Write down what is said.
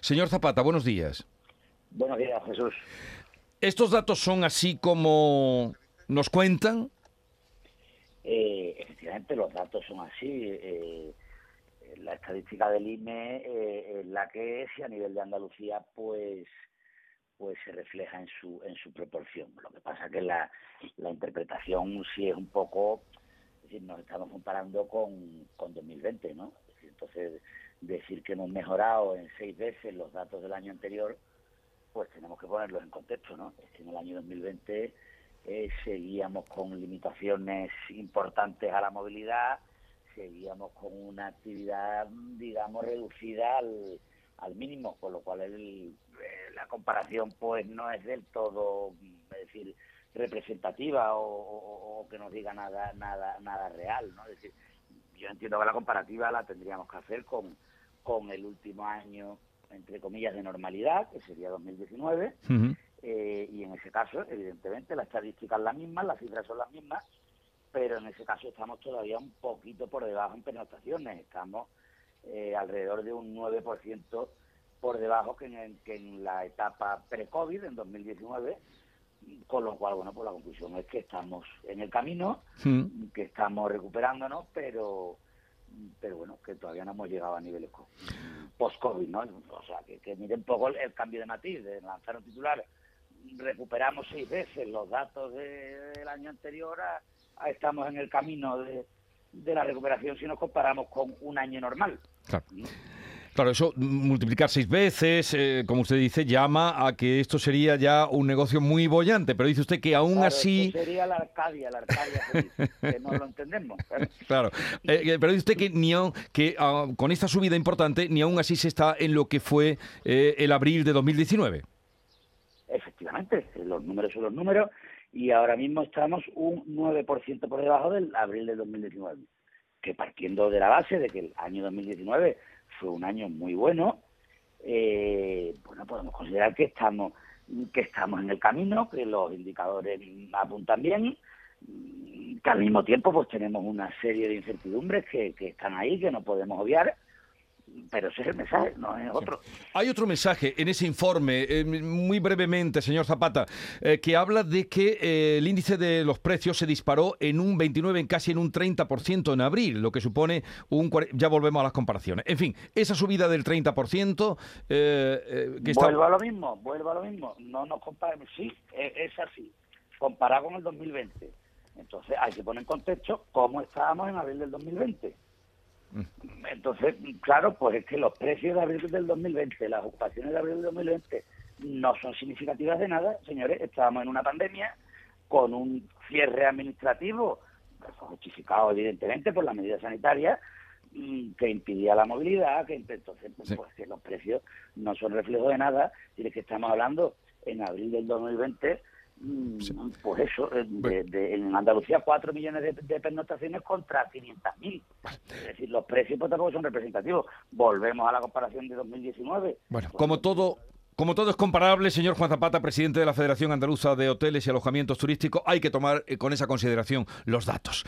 Señor Zapata, buenos días. Buenos días, Jesús. ¿Estos datos son así como nos cuentan? Eh, efectivamente, los datos son así. Eh, la estadística del INE eh, es la que es y a nivel de Andalucía, pues pues se refleja en su en su proporción. Lo que pasa que la, la interpretación sí es un poco, es decir, nos estamos comparando con, con 2020, ¿no? entonces, decir que hemos mejorado en seis veces los datos del año anterior, pues tenemos que ponerlos en contexto, ¿no? Es que en el año 2020 eh, seguíamos con limitaciones importantes a la movilidad, seguíamos con una actividad, digamos, reducida al, mínimo, con lo cual el, eh, la comparación pues no es del todo, es decir, representativa o, que nos diga nada nada nada real, ¿no? Es decir, yo entiendo que la comparativa la tendríamos que hacer con, con el último año, entre comillas, de normalidad, que sería 2019, eh, y en ese caso, evidentemente, la estadística es la misma, las cifras son las mismas, pero en ese caso estamos todavía un poquito por debajo en pernoctaciones, estamos eh, alrededor de un 9% por debajo que en, que en la etapa pre-COVID, en 2019, con lo cual, bueno, pues la conclusión es que estamos en el camino, que estamos recuperándonos, pero pero bueno, que todavía no hemos llegado a niveles post-COVID, ¿no? O sea, que, que miren un poco el, cambio de matiz, de lanzar un titular, recuperamos seis veces los datos del año anterior, a, estamos en el camino de, de la recuperación si nos comparamos con un año normal. Claro. Claro, eso multiplicar seis veces, eh, como usted dice, llama a que esto sería ya un negocio muy bollante, pero dice usted que aún así... sería la Arcadia, la Arcadia, que no lo entendemos. claro, eh, eh, pero dice usted que, ni que ah, con esta subida importante, ni aún así se está en lo que fue el abril de 2019. Efectivamente, los números son los números y ahora mismo estamos un 9% por debajo del abril de 2019, que partiendo de la base de que el año 2019 fue un año muy bueno, eh, bueno, podemos considerar que estamos que estamos en el camino, que los indicadores apuntan bien, que al mismo tiempo pues tenemos una serie de incertidumbres que, que están ahí, que no podemos obviar, pero ese es el mensaje, no es otro. Hay otro mensaje en ese informe, eh, muy brevemente, señor Zapata, eh, que habla de que eh, el índice de los precios se disparó en un 29, en casi en un 30% en abril, lo que supone un... Ya volvemos a las comparaciones. En fin, esa subida del 30%... que está... Vuelvo a lo mismo, vuelvo a lo mismo. No nos comparemos. Sí, es así. Comparado con el 2020. Entonces hay que poner en contexto cómo estábamos en abril del 2020. Entonces, claro, pues es que los precios de abril del 2020, las ocupaciones de abril del 2020 no son significativas de nada, señores. Estábamos en una pandemia con un cierre administrativo, justificado evidentemente por las medidas sanitarias, mm, que impidía la movilidad, que entonces pues, pues, que los precios no son reflejo de nada, y de que estamos hablando en abril del 2020 Mm, pues eso, en Andalucía 4 millones de, de pernoctaciones contra 500.000. Es decir, los precios pues, tampoco son representativos. Volvemos a la comparación de 2019. Bueno, pues, como todo... Como todo es comparable, señor Juan Zapata, presidente de la Federación Andaluza de Hoteles y Alojamientos Turísticos, hay que tomar eh, con esa consideración los datos.